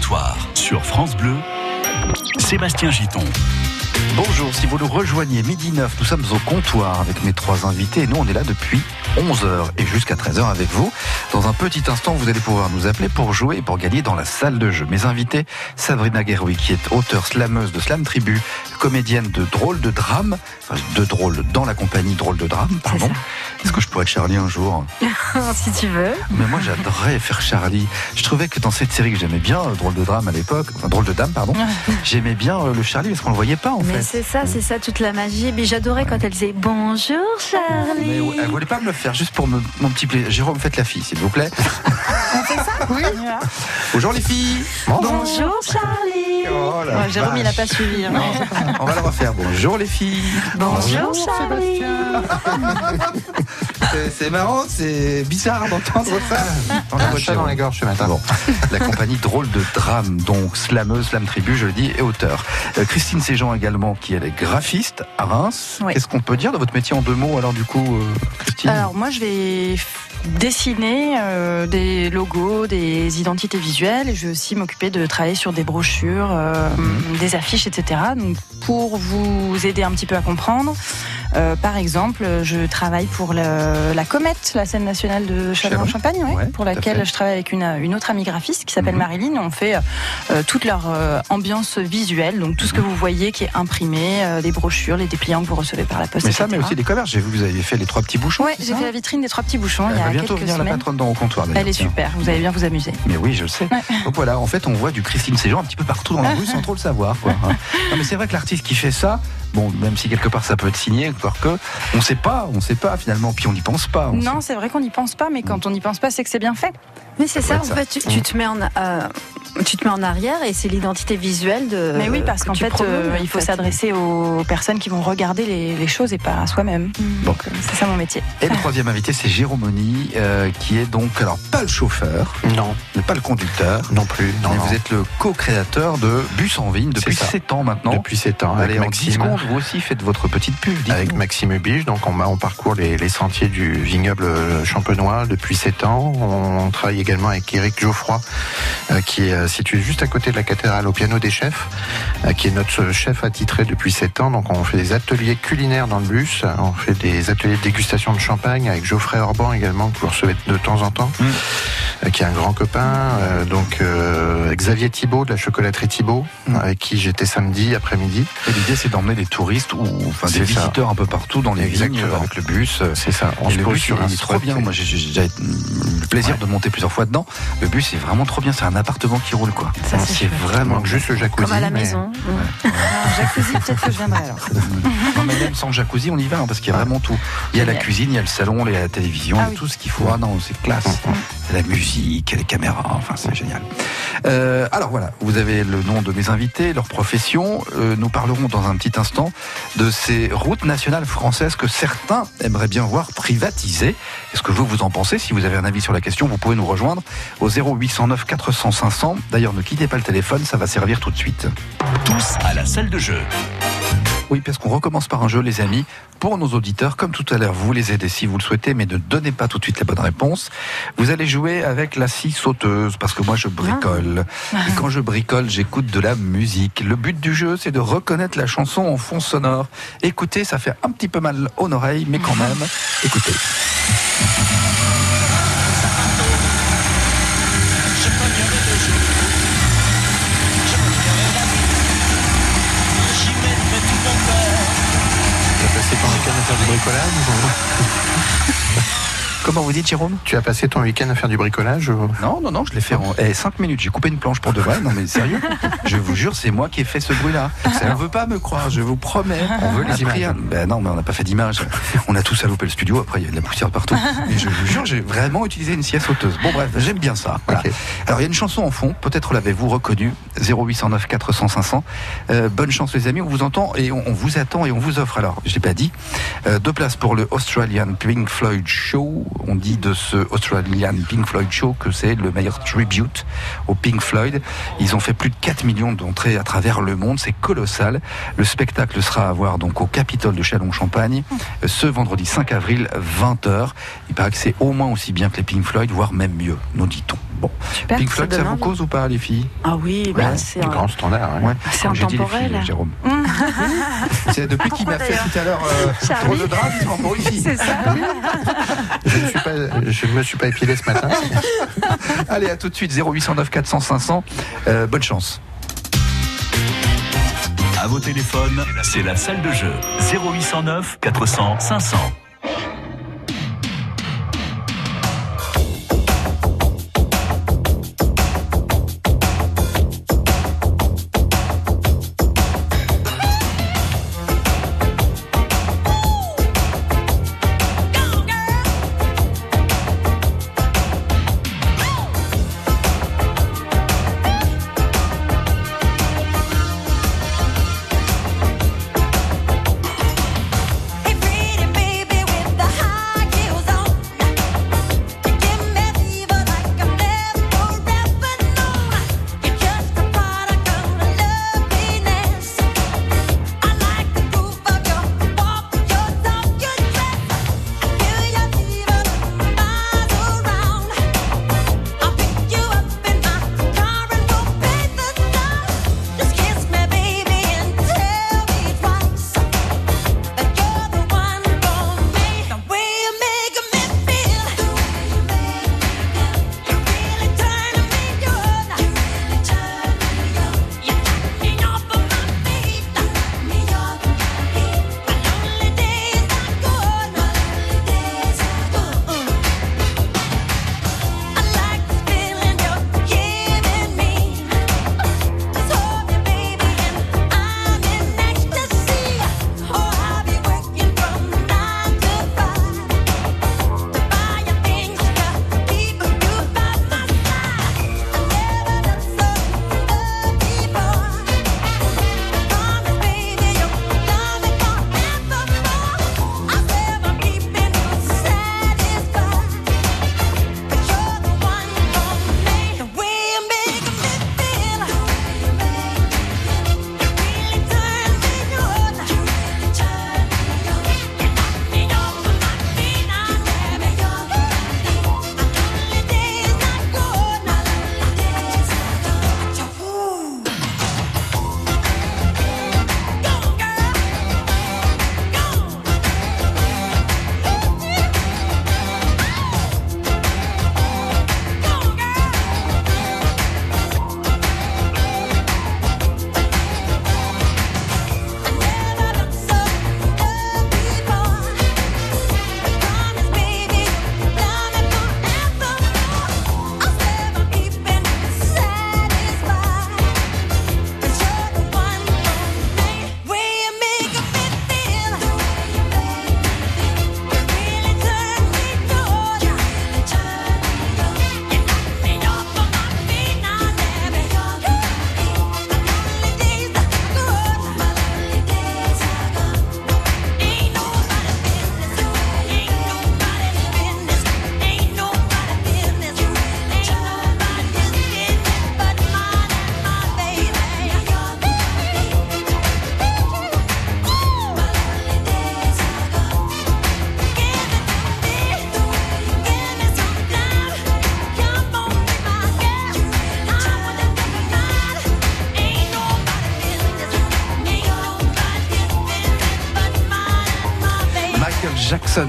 comptoir sur France Bleu, Sébastien Giton. Bonjour, si vous nous rejoignez midi 9, nous sommes au comptoir avec mes trois invités et nous on est là depuis 11h et jusqu'à 13h avec vous. Dans un petit instant, vous allez pouvoir nous appeler pour jouer et pour gagner dans la salle de jeu. Mes invités, Sabrina Guerroui qui est auteure slameuse de Slam Tribu, comédienne de drôle de drame, enfin de drôle dans la compagnie drôle de drame, pardon. Est-ce que je pourrais être Charlie un jour Si tu veux. Mais moi j'adorais faire Charlie. Je trouvais que dans cette série que j'aimais bien, euh, drôle de drame à l'époque, enfin drôle de dame, pardon, j'aimais bien euh, le Charlie parce qu'on le voyait pas en Mais fait. c'est ça, c'est ça toute la magie. Mais j'adorais quand elle disait bonjour Charlie. Mais ouais, elle voulait pas me le faire juste pour me- mon petit plaisir. Jérôme, faites la fille, s'il vous plaît. Oui. Bonjour les filles. Bonjour Charlie. Oh la Ouais, Jérôme, il n'a pas suivi. hein. On va le refaire. Bonjour les filles. Bonjour Charlie. C'est- marrant, c'est bizarre d'entendre ça. Dans la Un chat dans la gorge ce matin. Bon, la compagnie drôle de drame, donc slameuse, slam tribu, je le dis, et auteur. Euh, Christine Séjean également, qui elle est graphiste à Reims. Oui. Qu'est-ce qu'on peut dire de votre métier en deux mots alors du coup, euh, Christine? Alors moi je vais dessiner euh, des logos, des identités visuelles et je vais aussi m'occuper de travailler sur des brochures, euh, des affiches, etc. Donc pour vous aider un petit peu à comprendre, euh, par exemple, je travaille pour le- la Comète, la scène nationale de Châlons-en-Champagne, ouais, Ouais, pour laquelle je travaille avec une, une autre amie graphiste qui s'appelle Mhm. Marilyn. On fait euh, toute leur euh, ambiance visuelle, donc tout ce que vous voyez qui est imprimé, les brochures, les dépliants que vous recevez par la poste. Mais ça, mais aussi des commerces. J'ai vu que vous avez fait les trois petits bouchons. C'est j'ai fait la vitrine des trois petits bouchons Elle il y a bientôt venir la semaines. patronne dans au comptoir. Elle est super, vous allez bien vous amuser. Mais oui, je le sais. Donc voilà, en fait, on voit du Christine Séjean un petit peu partout dans la rue sans trop le savoir. Quoi, hein. Non, mais c'est vrai que l'artiste qui fait ça, bon, même si quelque part ça peut être signé, encore que, on sait pas, on sait pas finalement, puis on n'y pense pas. on Non, c'est vrai qu'on n'y pense pas, mais quand on n'y pense pas, c'est que c'est bien fait. Mais c'est Ça en fait, tu, tu te mets en, euh, tu te mets en arrière et c'est l'identité visuelle de. mais oui, parce que qu'en fait, euh, il faut s'adresser aux personnes qui vont regarder les, les choses et pas à soi-même. Donc euh, c'est ça mon métier. Et le troisième invité, c'est Jérôme Moni, euh, qui est donc, alors, pas le chauffeur, Non, mais pas le conducteur. non plus. Non, mais non. vous êtes le co-créateur de Bus en Vigne depuis C'est ça. 7 ans maintenant. Depuis 7 ans, Allez, avec en 10 Maxime. secondes, vous aussi faites votre petite pub. dites-nous. Avec Maxime Ubige, donc on, on parcourt les, les sentiers du vignoble champenois depuis 7 ans. On, travaille également avec Eric Geoffroy, euh, qui est euh, situé juste à côté de la cathédrale au piano des chefs, euh, qui est notre chef attitré depuis 7 ans. Donc on fait des ateliers culinaires dans le bus, on fait des ateliers de dégustation de champagne avec Geoffrey Orban également, que vous recevez de temps en temps, Mm. euh, qui est un grand copain. Donc Xavier Thibault de la chocolaterie Thibault, Mm. avec qui j'étais samedi après-midi. Et l'idée, c'est d'emmener des touristes ou enfin, des visiteurs un peu partout dans les vignes Exactement. avec le bus. C'est ça, on se le pose bus, sur il un est trop bien. Moi, j'ai j'ai le plaisir de monter plusieurs fois dedans. Le bus est vraiment trop bien. C'est un appartement qui roule, quoi. Ça, c'est c'est vraiment juste le jacuzzi. Comme à la mais- maison. Jacuzzi, peut-être que je viendrai alors. Non, mais même sans jacuzzi, on y va hein, parce qu'il y a vraiment tout. Il y a la cuisine, il y a le salon, il y a la télévision, Ah oui. tout ce qu'il faut. Ah non, c'est classe. La musique, les caméras, enfin c'est génial. Euh, alors voilà, vous avez le nom de mes invités, leur profession. Euh, nous parlerons dans un petit instant de ces routes nationales françaises que certains aimeraient bien voir privatisées. Qu'est-ce que vous vous en pensez? Si vous avez un avis sur la question, vous pouvez nous rejoindre au 0809 400 500. D'ailleurs, ne quittez pas le téléphone, ça va servir tout de suite. Tous à la salle de jeu. Oui, parce qu'on recommence par un jeu, les amis, pour nos auditeurs. Comme tout à l'heure, vous les aidez si vous le souhaitez, mais ne donnez pas tout de suite les bonnes réponses. Vous allez jouer avec la scie sauteuse, parce que moi, je bricole. Et quand je bricole, j'écoute de la musique. Le but du jeu, c'est de reconnaître la chanson en fond sonore. Écoutez, ça fait un petit peu mal aux oreilles, mais quand même, écoutez. Tu as passé ton week-end à Comment vous dites, Jérôme? Tu as passé ton week-end à faire du bricolage Non, non, non, je l'ai fait en 5 minutes. J'ai coupé une planche pour de vrai. Non, mais sérieux, je vous jure, c'est moi qui ai fait ce bruit-là. On ne veut pas me croire, je vous promets. On veut les Après, images. Ben non, mais on n'a pas fait d'image. On a tous salopé le studio. Après, il y a de la poussière partout. Mais je vous jure, j'ai vraiment utilisé une scie sauteuse. Bon, bref, j'aime bien ça. Voilà. Alors, il y a une chanson en fond. Peut-être l'avez-vous reconnue. 0809 400 500. Euh, bonne chance, les amis. On vous entend et on, on vous attend et on vous offre. Alors, je l'ai pas dit. euh, deux places pour le Australian Pink Floyd Show on dit de ce Australian Pink Floyd Show que c'est le meilleur tribute au Pink Floyd. Ils ont fait plus de 4 millions d'entrées à travers le monde, c'est colossal. Le spectacle sera à voir donc au Capitole de Châlons-Champagne euh, ce vendredi 5 avril 20h. Il paraît que c'est au moins aussi bien que les Pink Floyd, voire même mieux, nous dit-on. Bon, Super, Pink ça Floyd, ça donne vous cause ou pas les filles? Ah oui, bah, Ouais, c'est un- grand standard. hein. Ouais. c'est J'ai dit les intemporel. filles, Jérôme. C'est depuis qu'il m'a fait tout à l'heure euh, trop de drap, il fille. C'est ça. Je ne suis pas, je ne me suis pas épilé ce matin. Allez, à tout de suite, 0809 400 500. Euh, bonne chance. À vos téléphones, c'est la salle de jeu. 0809 400 500.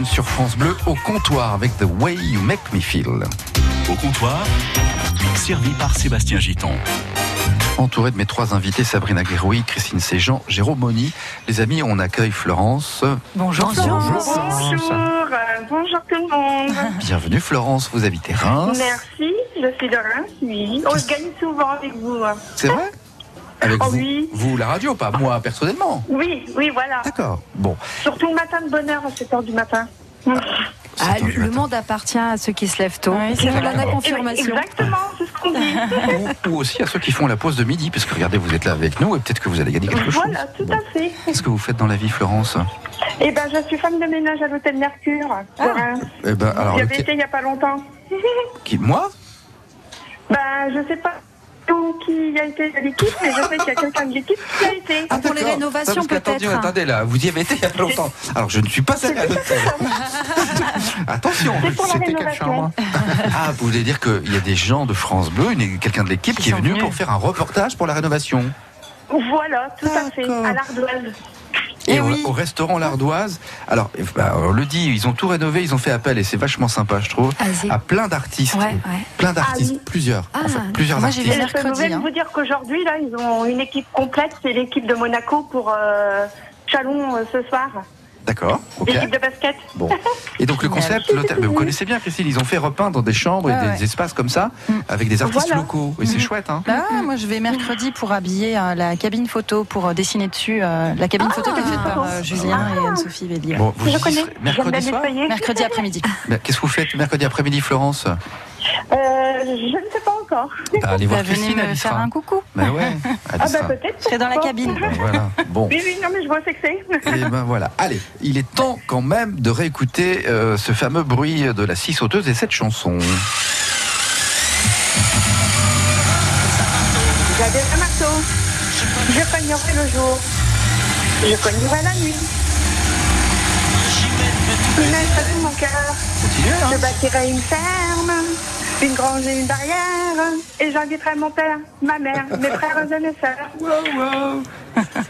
Sur France Bleu au comptoir avec The Way You Make Me Feel. Au comptoir, servi par Sébastien Giton. Entouré de mes trois invités, Sabrina Guéroui, Christine Séjean, Jérôme Moni. Les amis, on accueille Florence. Bonjour. Bonjour. Bonjour, euh, bonjour tout le monde. Bienvenue Florence, vous habitez Reims. Merci, je suis de Reims, oui. On gagne souvent avec vous. hein. C'est vrai? Avec Oh vous, oui. vous, la radio, pas moi personnellement. Oui, oui, voilà. D'accord. Bon. Surtout le matin de bonheur à 7h du matin. Ah, le, du le matin. monde appartient à ceux qui se lèvent tôt. Oui, c'est la confirmation. Exactement, c'est ce qu'on dit. ou, ou aussi à ceux qui font la pause de midi, parce que regardez, vous êtes là avec nous et peut-être que vous allez gagner quelque chose. Voilà, tout à fait. Qu'est-ce que vous faites dans la vie, Florence Eh ben, je suis femme de ménage à l'hôtel Mercure. un- Eh ben, alors, J'avais été il n'y a pas longtemps. qui- moi ben, je sais pas qui a été de l'équipe, mais je sais qu'il y a quelqu'un de l'équipe qui a été. Ah, pour les rénovations, peut-être. Attendez, là, vous y avez été il y a longtemps. Alors, je ne suis pas allé à l'hôtel. Attention. C'était rénovation. chambre Ah, vous voulez dire qu'il y a des gens de France Bleu, une- quelqu'un de l'équipe Qui qui est venu venus. pour faire un reportage pour la rénovation. Voilà, tout à fait, à l'Ardoise. Et au, oui. au restaurant L'Ardoise, alors bah, on le dit, ils ont tout rénové, ils ont fait appel et c'est vachement sympa, je trouve, Vas-y. à plein d'artistes. Ouais, ouais. Plein d'artistes, Ah oui. plusieurs. Ah, en fait, plusieurs moi, j'ai artistes. je peux mercredi, vous hein. vous dire qu'aujourd'hui, là, ils ont une équipe complète. C'est l'équipe de Monaco pour euh, Chalon euh, ce soir. D'accord, ok. L'équipe de basket. Bon. Et donc le concept, l'hôtel, mais vous connaissez bien Christine, ils ont fait repeindre des chambres et des ouais. espaces comme ça Mm. avec des artistes Voilà. locaux. Et c'est chouette, hein Ah, moi je vais mercredi pour habiller euh, la cabine photo, pour euh, dessiner dessus euh, la cabine photo qui est faite par euh, Julien et Anne-Sophie Vélier. Bon, vous Je connais. mercredi soir. Mercredi après-midi. Qu'est-ce que vous faites mercredi après-midi, Florence? Je ne sais pas encore. Bah, Allez voir Bah, Christine, me faire sera. un coucou. Ben ouais, Ah bah peut-être. Je serai dans la cabine. Ben voilà, bon. Oui, oui, non, mais je vois ce que c'est. Et ben voilà. Allez, il est temps quand même de réécouter euh, ce fameux bruit de la scie sauteuse et cette chanson. J'avais un marteau. Je cognerai le jour. Je cognerai la nuit. Je mettrai tout mon cœur. Hein Je bâtirai une ferme, une grange et une barrière. Et j'inviterai mon père, ma mère, mes frères et mes sœurs.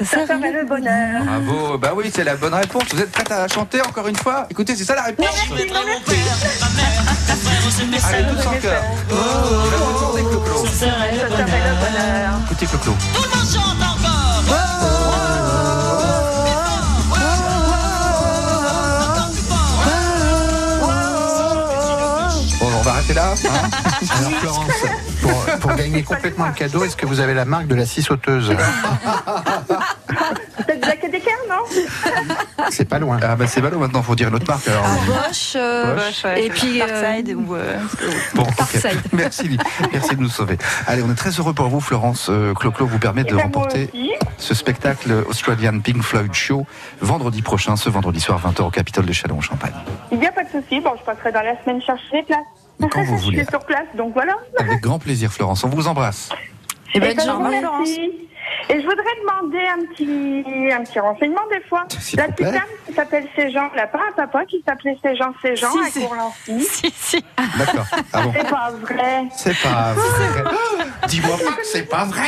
Ça serait le bonheur. Bravo, bah oui, c'est la bonne réponse. Vous êtes prête à la chanter encore une fois? Écoutez, c'est ça la réponse. Merci, non, merci. Allez, tous en chœur. Oh, je vais vous demander, Clo-Clo. Ça serait le bonheur. Écoutez, Clo-Clo. Là. hein Alors Florence, pour, pour gagner complètement le cadeau, est-ce que vous avez la marque de la scie sauteuse C'est Jack et Decker, non C'est pas loin. ah bah c'est ballot maintenant, faut dire une autre marque alors. Bosch, euh, Bosch, et puis euh, Parkside ou. euh, Bon. Merci, merci de nous sauver. Allez, on est très heureux pour vous, Florence. Euh, Clo-Clo vous permet de Et ben, remporter ce spectacle Australian Pink Floyd Show vendredi prochain, ce vendredi soir 20h au Capitole de Châlons-en-Champagne. Il n'y a pas de souci. Bon, je passerai dans la semaine chercher les places. Quand vous Je voulez. suis sur place, donc voilà. Avec grand plaisir, Florence. On vous embrasse. et Eh bonne je vous journée. remercie. Et je voudrais demander un petit, un petit renseignement des fois. La petite plaît. dame qui s'appelle Séjean, elle n'a pas un papa qui s'appelait Séjean Séjean Si, à si. Courlancy? Si, si. D'accord. Ah bon C'est pas vrai. C'est pas vrai. Dis-moi pas que c'est pas vrai.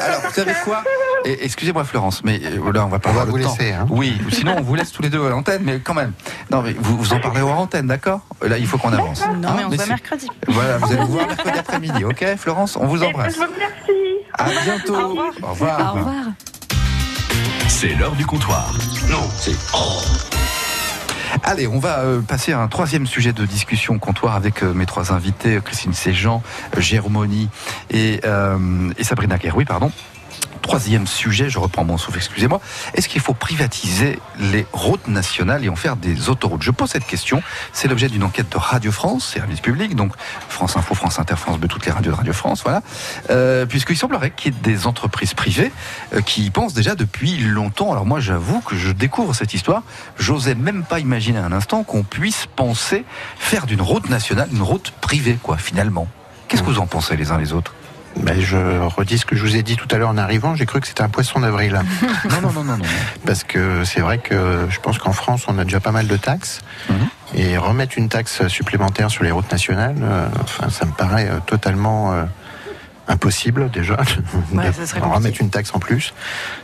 Alors, vous savez quoi? Excusez-moi, Florence, mais euh, là, on va pas On avoir va le vous temps. laisser, hein. Oui, ou sinon, on vous laisse tous les deux à l'antenne, mais quand même. Non, mais vous, vous en parlez hors antenne, d'accord? Là, il faut qu'on avance. Non, Hein, mais on se voit mercredi. Voilà, vous allez vous voir mercredi après-midi, ok Florence, on vous Eh ben, embrasse. je vous remercie. À bientôt. Au revoir. Au revoir. Au revoir. C'est l'heure du comptoir. Non, c'est Allez, on va euh, passer à un troisième sujet de discussion comptoir avec euh, mes trois invités, Christine Séjean, euh, Jérôme Moni et, euh, et Sabrina pardon. Troisième sujet, je reprends mon souffle, excusez-moi. Est-ce qu'il faut privatiser les routes nationales et en faire des autoroutes? Je pose cette question. C'est l'objet d'une enquête de Radio France, service public, donc France Info, France Inter, France Bleu, toutes les radios de Radio France, voilà. Euh, Puisqu'il semblerait qu'il y ait des entreprises privées euh, qui y pensent déjà depuis longtemps. Alors moi, j'avoue que je découvre cette histoire. J'osais même pas imaginer un instant qu'on puisse penser faire d'une route nationale une route privée, quoi, finalement. Qu'est-ce que vous en pensez les uns les autres? Ben, je redis ce que je vous ai dit tout à l'heure en arrivant. J'ai cru que c'était un poisson d'avril. Non, non, non, non, non. Parce que c'est vrai que je pense qu'en France, on a déjà pas mal de taxes. Mhm. Et remettre une taxe supplémentaire sur les routes nationales, euh, enfin, ça me paraît euh, totalement euh, impossible déjà. Ouais, de ça remettre une taxe en plus.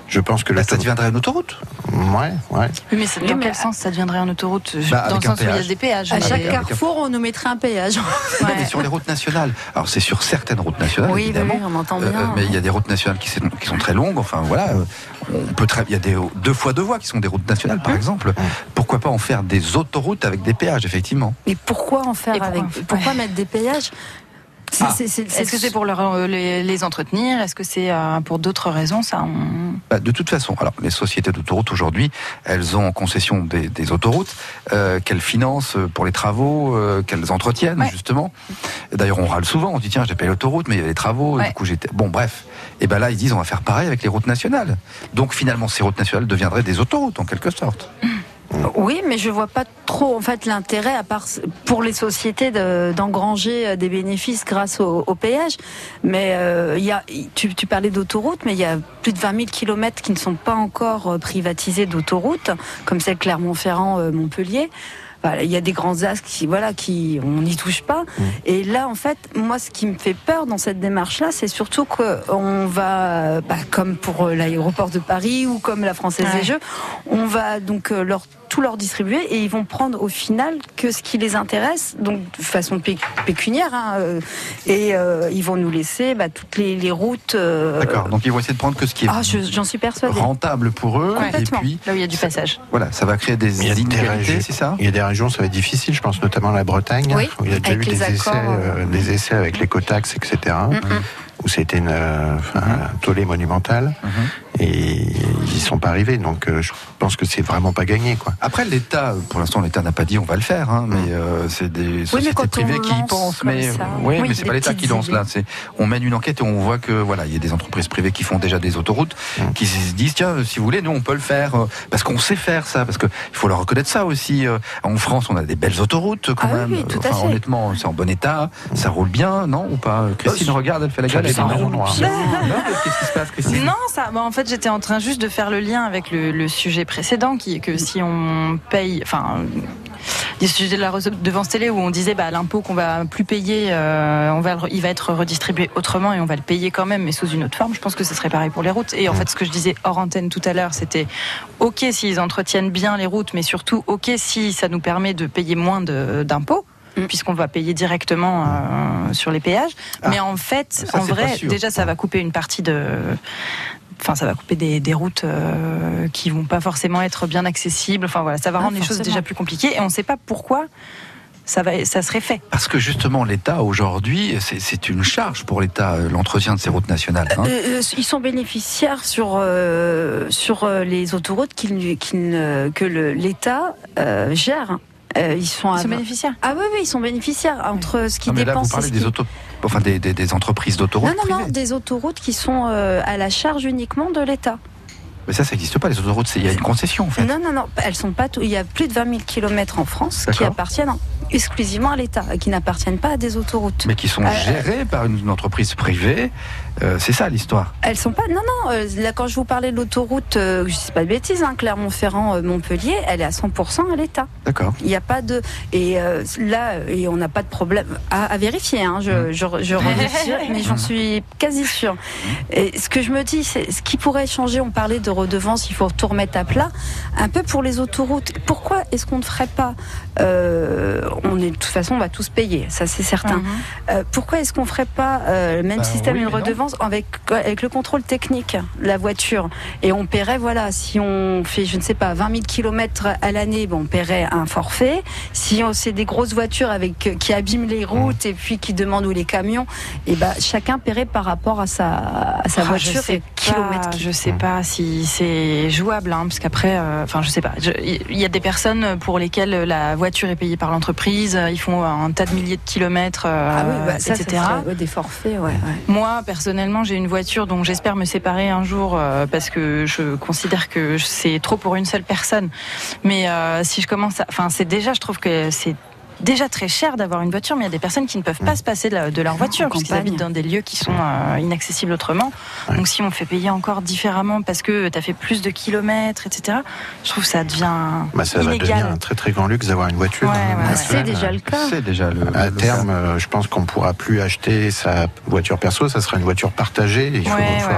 Je pense que Là, la ça deviendrait une autoroute. Ouais, ouais. Oui, mais c'est- dans quel sens ça deviendrait une autoroute Bah, Dans le sens où il y a des péages. À mais- chaque un- carrefour, on nous mettrait un péage. Mais sur les routes nationales. Alors c'est sur certaines routes nationales, Oui, évidemment. oui, on entend Euh, bien. mais il y a des routes nationales qui, sont- qui sont très longues. Enfin voilà, euh, on peut très, il y a des deux fois deux voies qui sont des routes nationales, Hein par exemple. Pourquoi pas en faire des autoroutes avec des péages, effectivement? Mais pourquoi en faire pourquoi avec Pourquoi mettre des péages Ah. Est-ce que c'est pour leur, euh, les, les entretenir? Est-ce que c'est euh, pour d'autres raisons? Ça, on... Bah, de toute façon, alors les sociétés d'autoroutes aujourd'hui, elles ont en concession des, des autoroutes euh, qu'elles financent pour les travaux, euh, qu'elles entretiennent Ouais. justement. D'ailleurs, on râle souvent, on dit tiens, j'ai payé l'autoroute, mais il y a les travaux, Ouais. du coup j'étais. Bon, bref. Et ben là, ils disent on va faire pareil avec les routes nationales. Donc finalement, ces routes nationales deviendraient des autoroutes en quelque sorte. Oui, mais je vois pas trop en fait l'intérêt, à part pour les sociétés de- d'engranger euh, des bénéfices grâce au, au péage. Mais euh, il y a, tu, tu parlais d'autoroutes, mais il y a plus de 20 000 kilomètres qui ne sont pas encore euh, privatisés d'autoroutes, comme celle Clermont-Ferrand-Montpellier. Il y a des grands axes qui, voilà, qui, on n'y touche pas. Et là, en fait, moi, ce qui me fait peur dans cette démarche-là, c'est surtout qu'on va, bah, comme pour l'aéroport de Paris ou comme la Française Ouais. des Jeux, on va donc leur tout leur distribuer et ils vont prendre au final que ce qui les intéresse, donc de façon pé- pécuniaire, hein, euh, et euh, ils vont nous laisser bah, toutes les, les routes. euh, D'accord. Donc ils vont essayer de prendre que ce qui est Ah, je- j'en suis persuadée. rentable pour eux. Et puis là où il y a du passage. voilà, ça va créer des Il y a des inégalités, régions- c'est ça? Il y a des régions, ça va être difficile, je pense notamment à la Bretagne, Oui, où il y a déjà eu des essais, euh, des essais avec l'écotaxe, etc., où c'était une euh, un tollé monumental, Mhm. Et ils y sont pas arrivés, donc euh, je pense que c'est vraiment pas gagné, quoi. Après, l'État, pour l'instant, l'État n'a pas dit on va le faire, hein, mais euh, c'est des sociétés on privées qui y pensent. Mais ça, oui, oui, mais c'est pas l'État qui lance là. C'est on mène une enquête et on voit que voilà, il y a des entreprises privées qui font déjà des autoroutes, Mm. qui se disent tiens, si vous voulez, nous on peut le faire euh, parce qu'on sait faire ça, parce que il faut leur reconnaître ça aussi. euh, En France, on a des belles autoroutes quand Ah oui, même. oui, tout à Enfin, fait. honnêtement, c'est en bon état, ça roule bien, non ou pas? Christine, regarde, elle fait la gueule. elle est Qu'est-ce qui se passe, Christine? Non, ça. bah, en fait, j'étais en train juste de faire le lien avec le, le sujet précédent, qui est que si on paye, enfin, du sujet de la redevance télé où on disait bah l'impôt qu'on va plus payer, euh, on va, il va être redistribué autrement et on va le payer quand même, mais sous une autre forme. Je pense que ce serait pareil pour les routes. Et en fait, ce que je disais hors antenne tout à l'heure, c'était ok s'ils entretiennent bien les routes, mais surtout ok si ça nous permet de payer moins d'impôts. Mm. puisqu'on va payer directement euh, sur les péages. Ah. mais en fait, Ça, en vrai, déjà, ça va couper une partie de, enfin ça va couper des, des routes euh, qui vont pas forcément être bien accessibles. Enfin voilà, ça va Ah, rendre les choses déjà plus compliquées et on ne sait pas pourquoi ça va, ça serait fait. Parce que justement, l'État aujourd'hui, c'est- c'est une charge pour l'État euh, l'entretien de ces routes nationales. hein. Euh, euh, ils sont bénéficiaires sur euh, sur les autoroutes qu'ils ne- que le- l'État euh, gère. Euh, ils sont, Ils à- sont bénéficiaires. ah oui oui ils sont bénéficiaires entre ce qu'ils Non, mais là, vous et parlez des, auto... enfin, des, des- des entreprises d'autoroutes Non non non des autoroutes qui sont euh, à la charge uniquement de l'État. Mais ça, ça n'existe pas, les autoroutes. Il y a une concession, en fait. Non non non elles sont pas tout. Il y a plus de 20 000 kilomètres en France qui appartiennent exclusivement à l'État qui n'appartiennent pas à des autoroutes. Mais qui sont Euh, gérées par une entreprise privée. Euh, c'est ça, l'histoire. Elles sont pas. Non, non. euh, là, quand je vous parlais de l'autoroute, euh, je sais pas de bêtises, hein, Clermont-Ferrand-Montpellier, elle est à 100% à l'État. D'accord. Il n'y a pas de. Et euh, là, et on n'a pas de problème à, à vérifier. Hein, je, je, je revérifie, mais j'en suis quasi sûre. Et ce que je me dis, c'est ce qui pourrait changer. On parlait de redevance, il faut tout remettre à plat. Un peu pour les autoroutes. Pourquoi est-ce qu'on ne ferait pas euh, On est de toute façon, on va tous payer. Ça, c'est certain. Mhm. Euh, pourquoi est-ce qu'on ferait pas euh, le même Bah système, oui, une redevance avec, avec le contrôle technique de la voiture? Et on paierait, voilà, si on fait, je ne sais pas, 20 000 kilomètres à l'année, bon, on paierait un forfait. Si on c'est des grosses voitures avec euh, qui abîment les routes et puis qui demandent où les camions, et ben chacun paierait par rapport à sa, à sa Ah, voiture je et sais kilomètres. pas, je sais pas si c'est jouable, hein, parce qu'après, euh, enfin, je sais pas. Il y a des personnes pour lesquelles la voiture est payée par l'entreprise, euh, ils font un tas de milliers de kilomètres, euh, Ah oui, bah, ça, ça etc. serait, ouais, des forfaits, ouais. ouais. Moi, personnellement, j'ai une voiture dont j'espère me séparer un jour euh, parce que je considère que c'est trop pour une seule personne. Mais si je commence à... Enfin, c'est déjà, je trouve que c'est déjà très cher d'avoir une voiture, mais il y a des personnes qui ne peuvent pas se passer de, la- de leur voiture En parce qu'ils campagne. habitent dans des lieux qui sont euh, inaccessibles autrement. Ouais. Donc si on fait payer encore différemment parce que tu as fait plus de kilomètres, etc., je trouve que ça devient Bah, ça va inégal. devenir un très très grand luxe d'avoir une voiture. Ouais, hein, ouais. C'est déjà le cas. C'est déjà le. À le terme, cas. euh, je pense qu'on pourra plus acheter sa voiture perso, ça sera une voiture partagée.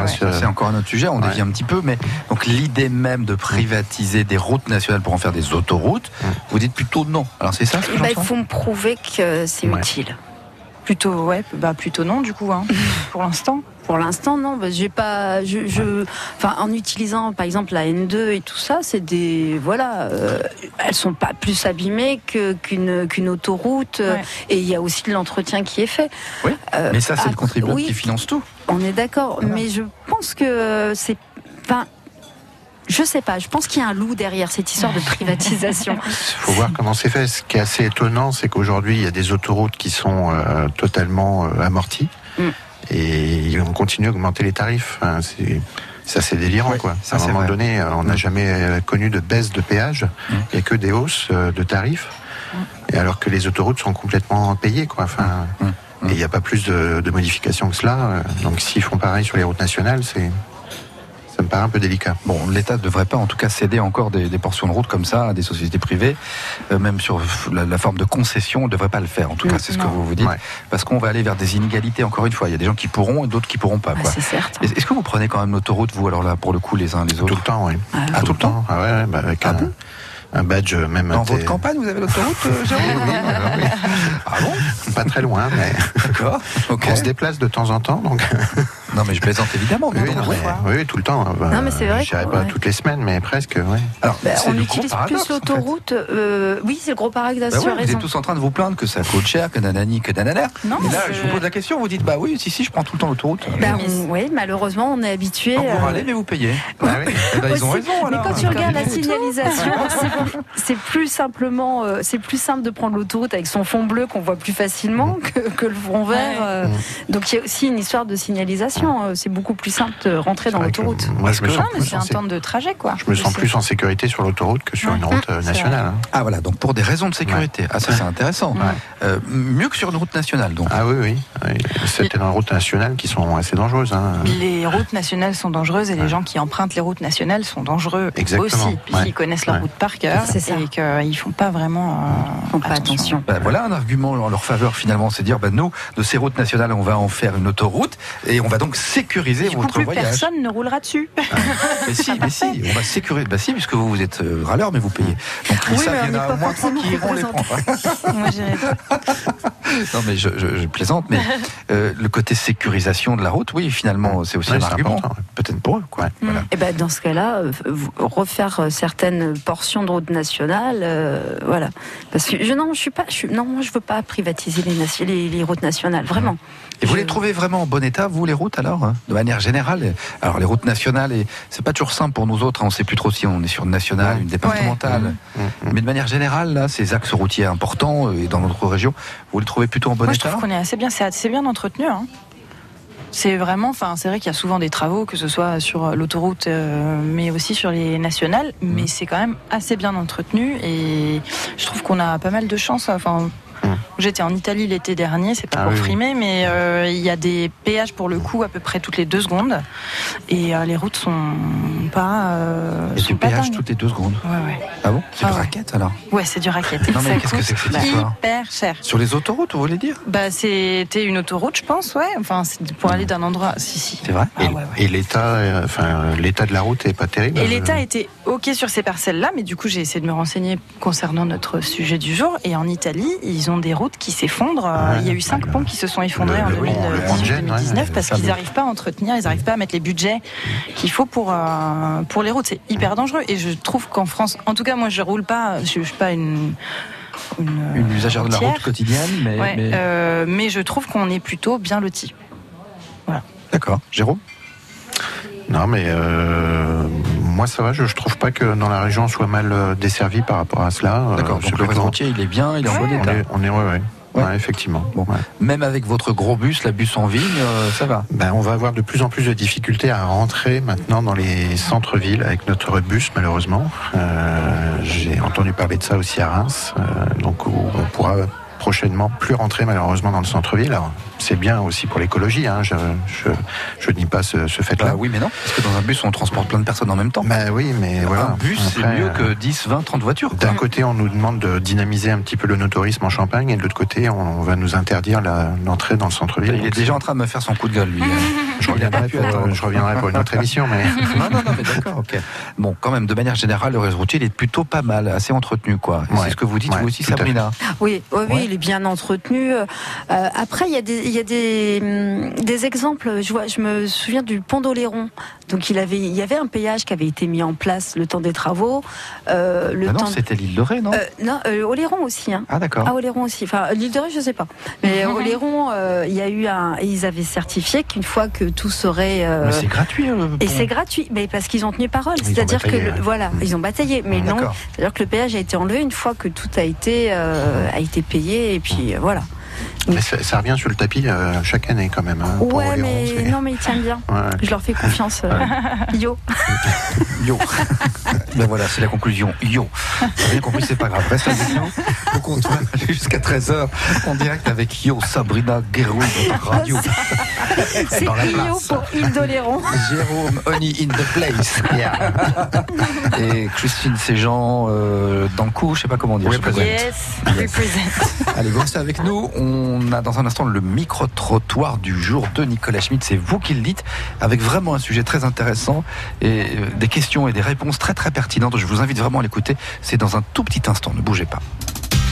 Se- C'est encore un autre sujet, on Ouais. dévie un petit peu, mais donc l'idée même de privatiser des routes nationales pour en faire des autoroutes, vous dites plutôt non. Alors c'est ça ce que Eh prouver que c'est Ouais. utile. Plutôt, ouais, bah plutôt non du coup, hein, pour l'instant. Pour l'instant, non. Bah, j'ai pas. Je, je- enfin, en utilisant, par exemple, la N2 et tout ça, c'est des. Voilà, euh, elles sont pas plus abîmées que- qu'une qu'une autoroute. euh, Ouais. Et il y a aussi de l'entretien qui est fait. Oui, Euh, Mais ça, c'est le après, contribuable oui, qui finance tout. On est d'accord, Voilà. mais je pense que c'est. Enfin, je sais pas. Je pense qu'il y a un loup derrière cette histoire de privatisation. Il faut voir comment c'est fait. Ce qui est assez étonnant, c'est qu'aujourd'hui, il y a des autoroutes qui sont euh, totalement euh, amorties Mm. et on continue à augmenter les tarifs. Enfin, c'est ça, c'est délirant, Ouais, quoi. ça, à un moment vrai. donné, euh, on n'a Mm. jamais connu de baisse de péage. Mm. Il n'y a que des hausses de tarifs. Et alors que les autoroutes sont complètement payées, quoi. Enfin, Mm. et il n'y a pas plus de, de modifications que cela. Donc, s'ils font pareil sur les routes nationales, c'est ça me paraît un peu délicat. Bon, l'État ne devrait pas en tout cas céder encore des, des portions de route comme ça à des sociétés privées, Euh, même sur la, la forme de concession, on ne devrait pas le faire. En tout cas, c'est ce que vous vous dites, Ouais. parce qu'on va aller vers des inégalités. Encore une fois, il y a des gens qui pourront et d'autres qui pourront pas. Ah, Quoi. c'est certain. Est- Est-ce que vous prenez quand même l'autoroute, vous, alors là, pour le coup, les uns les Tout autres le temps, oui. Ah, tout le temps Ah ouais, bah, avec Ah un, bon? un badge euh, même. Dans votre campagne, vous avez l'autoroute, euh, Jérôme? Oui, alors oui. Ah bon? Pas très loin, mais D'accord. On se déplace de temps en temps, donc. Non, mais je plaisante évidemment. mais Oui, non, mais- oui, tout le temps. Bah, Non, mais c'est vrai que- pas ouais. toutes les semaines, mais presque, oui. Alors, Ben, c'est on utilise paradoxe, plus en fait. l'autoroute. euh, oui, c'est le gros paradoxe. Bah ouais, as vous êtes tous en train de vous plaindre que ça coûte cher, que nanani, que nanana. Non, Et là, je- je vous pose la question, vous dites, bah oui, si, si, je prends tout le temps l'autoroute. Ben, Mais on- oui, malheureusement, on est habitué. Donc, vous euh, râlez, mais vous payez. Ah oui. Eh ben, ils ont raison, Mais quand tu regardes la signalisation, c'est plus- simplement, euh, c'est plus simple de prendre l'autoroute avec son fond bleu qu'on voit plus facilement que, que le fond vert. Euh. Donc il y a aussi une histoire de signalisation. Euh, C'est beaucoup plus simple de rentrer dans l'autoroute. Moi, je me que- sens, Ah, mais plus c'est en, un sé- temps de trajet, quoi. je me sens plus en sécurité sur l'autoroute que sur Ouais. une route euh, nationale. hein. Ah voilà, donc pour des raisons de sécurité. Ah ça c'est intéressant. Ouais. Euh, mieux que sur une route nationale donc. Ah oui, oui. oui. C'était dans les routes nationales qui sont assez dangereuses. hein. Les routes nationales sont dangereuses et les gens qui empruntent les routes nationales sont dangereux Exactement. aussi, puisqu'ils Ouais. connaissent leur Ouais. route par cœur C'est ça. et qu'ils font pas vraiment euh, Font pas attention. Bah, voilà un argument en leur faveur finalement, c'est dire bah, nous de ces routes nationales on va en faire une autoroute et on va donc sécuriser Du coup, votre plus voyage. personne ne roulera dessus. Mais si, mais si, on va sécuriser. Bah si, puisque vous, vous êtes euh, râleur mais vous payez. Donc Oui, ça, mais il y en a moins qui iront les prendre. Moi, j'irais pas. Non mais je, je- je plaisante, mais euh, le côté sécurisation de la route, oui finalement c'est aussi Ouais, un argument. Peut-être pour eux quoi. Voilà. Et ben dans ce cas-là, refaire euh, certaines portions de route nationale, euh, voilà. Parce que je non, je suis pas, je non, moi je veux pas privatiser les, nation- les, les routes nationales, vraiment. Et vous Je- les trouvez vraiment en bon état, vous, les routes, alors hein, De manière générale? Alors, les routes nationales, et c'est pas toujours simple pour nous autres, hein, on sait plus trop si on est sur une nationale, Ouais. une départementale. Mmh, mmh. Mais de manière générale, là, ces axes routiers importants, euh, et dans notre région, vous les trouvez plutôt en bon Moi, je trouve qu'on est assez bien, c'est assez bien entretenu. hein. C'est vraiment, enfin, c'est vrai qu'il y a souvent des travaux, que ce soit sur l'autoroute, euh, mais aussi sur les nationales, mais c'est quand même assez bien entretenu et je trouve qu'on a pas mal de chance. Enfin, J'étais en Italie l'été dernier, c'est pas Ah pour oui, frimer, mais euh, il y a des péages pour le coup à peu près toutes les deux secondes et euh, les routes sont pas. Euh, Et sont du pas péage dingues. toutes les deux secondes. Ouais, ouais. Ah bon C'est Ah du ouais. raquette, alors Ouais, c'est du racket. Non, mais qu'est-ce que c'est que cette histoire Hyper cher. Sur les autoroutes, vous voulez dire Bah, c'était une autoroute, je pense, ouais. Enfin, c'est pour aller d'un endroit. Si, si. C'est vrai Ah Et, et l'état, euh, enfin, l'état de la route est pas terrible. Et l'État était OK sur ces parcelles-là, mais du coup, j'ai essayé de me renseigner concernant notre sujet du jour. Et en Italie, ils ont des routes qui s'effondrent. Euh, Ouais. Il y a eu cinq ponts qui se sont effondrés en le pont- le pont de Gênes, 2018-2019 ouais, parce qu'ils n'arrivent pas à entretenir, ils n'arrivent pas à mettre les budgets qu'il faut pour, euh, pour les routes. C'est hyper dangereux. Et je trouve qu'en France, en tout cas, moi, je roule pas, je, je suis pas une. Une, Une usagère de la route quotidienne, mais. Ouais, mais- euh, mais je trouve qu'on est plutôt bien lotis. D'accord. Jérôme? Non, mais euh, moi ça va. Je, je trouve pas que dans la région on soit mal euh, desservi par rapport à cela. Euh, D'accord. le réseau routier, il est bien, il est en bon On état. est, on est ouais, ouais. Ouais. Ouais, effectivement. Bon. Ouais. Même avec votre gros bus, la bus en vigne, euh, ça va. Ben, on va avoir de plus en plus de difficultés à rentrer maintenant dans les centres-villes avec notre bus, malheureusement. Euh, J'ai entendu parler de ça aussi à Reims, euh, donc on pourra prochainement plus rentrer malheureusement dans le centre-ville. Alors, c'est bien aussi pour l'écologie, hein, je, je, je nie pas ce, ce fait-là. Bah oui, mais non. Parce que dans un bus, on transporte plein de personnes en même temps. Ben oui, mais voilà. un bus, c'est mieux que 10, 20, 30 voitures. D'un côté, on nous demande de dynamiser un petit peu le notourisme en Champagne, et de l'autre côté, on va nous interdire l'entrée dans le centre-ville. Il est déjà en train de me faire son coup de gueule, lui. je reviendrai, pour, attendre. je reviendrai pour une autre émission, mais non, non, non, mais d'accord, ok. Bon, quand même, de manière générale, le réseau routier, il est plutôt pas mal, assez entretenu, quoi. Ouais. C'est ce que vous dites, Ouais, vous aussi, Sabrina. oui, oui, Ouais. il est bien entretenu. Euh, après, il y a des, il y a des, hum, des exemples. Je vois, je me souviens du pont d'Oléron. Donc, il avait, il y avait un péage qui avait été mis en place le temps des travaux. Euh, le Ah non, temps. c'était l'île de Ré, non Euh, non, euh, Oléron aussi. Hein. Ah d'accord. Ah, Oléron aussi. Enfin, l'île de Ré, je sais pas. Mais Oléron, euh, il y a eu un. Ils avaient certifié qu'une fois que tout serait. euh, Mais c'est gratuit. euh, et c'est gratuit, mais parce qu'ils ont tenu parole. C'est-à-dire que le- ouais. voilà, ils ont bataillé, mais non. D'accord. C'est-à-dire que le péage a été enlevé une fois que tout a été euh, a été payé et puis voilà. Mais ça, ça revient sur le tapis euh, chaque année quand même. hein, Ouais, mais non, mais ils tiennent bien. Ouais. Je leur fais confiance. euh, Yo. Yo. ben voilà, c'est la conclusion. Yo. T'as bien compris, c'est pas grave. Reste avec nous au comptoir jusqu'à 13h en direct avec Yo Sabrina Guerrou de ta radio. C'est Dans Yo place. pour Île d'Oléron. Jérôme Honey in the place. Et Christine Séjean euh, Dankou, je sais pas comment dire. je sais pas quoi. Yes, represent. Allez, vous restez avec nous. On a dans un instant le micro-trottoir du jour de Nicolas Schmitt. C'est vous qui le dites, avec vraiment un sujet très intéressant et euh, des questions et des réponses très très pertinentes. Je vous invite vraiment à l'écouter. C'est dans un tout petit instant. Ne bougez pas.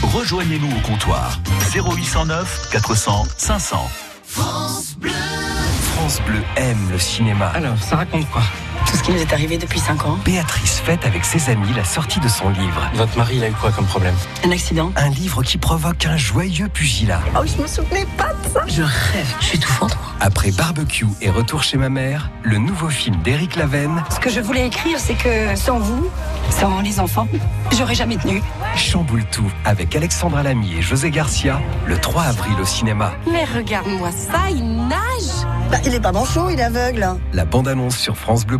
Rejoignez-nous au comptoir 0809 400 500. France Bleu aime le cinéma. Alors, ça raconte quoi? Tout ce qui nous est arrivé depuis 5 ans. Béatrice fête avec ses amis la sortie de son livre. Votre mari, il a eu quoi comme problème Un accident. Un livre qui provoque un joyeux pugilat. Oh, je me souvenais pas de ça. Je rêve. Je suis étouffante. Après Barbecue et Retour chez ma mère, le nouveau film d'Éric Lavenne Ce que je voulais écrire, c'est que sans vous, sans les enfants, j'aurais jamais tenu. chamboule tout avec Alexandra Lamy et José Garcia le 3 avril au cinéma. Mais regarde-moi ça, il nage. Bah, il est pas manchot, il est aveugle. La bande-annonce sur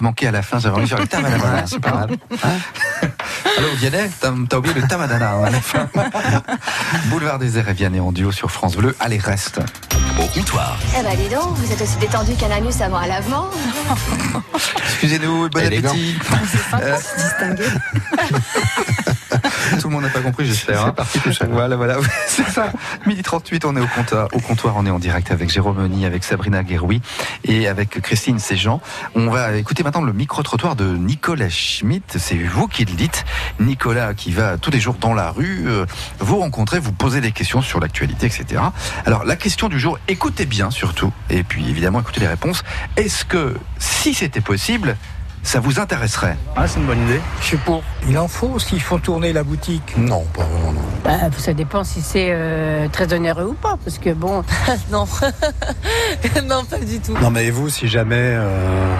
te manqué à la fin, j'avais envie de faire le tabadadam. c'est pas mal. Allô, Vianney, t'as oublié le tabadadam à la fin. Boulevard des Airs et Vianney en duo sur France Bleu. Allez, reste. Au comptoir. Eh ben dis donc, vous êtes aussi détendu qu'un anus avant un lavement. Excusez-nous, bon Élégant. appétit. Euh, Tout le monde n'a pas compris, j'espère. hein. C'est parti tout seul. Voilà, voilà, c'est ça. Midi 38, on est au comptoir, au comptoir, on est en direct avec Jérôme Meunier, avec Sabrina Gueroui et avec Christine Séjean. On va écouter maintenant le micro-trottoir de Nicolas Schmitt. C'est vous qui le dites. Nicolas qui va tous les jours dans la rue, euh, vous rencontrer, vous poser des questions sur l'actualité, etc. Alors, la question du jour, écoutez bien surtout, et puis évidemment, écoutez les réponses. Est-ce que, si c'était possible, ça vous intéresserait Ah, c'est une bonne idée. Je suis pour. Il en faut s'ils font tourner la boutique. Non, pas vraiment. non. Bah, ça dépend si c'est euh, très onéreux ou pas, parce que bon, non, non, pas du tout. Non, mais et vous, si jamais. euh,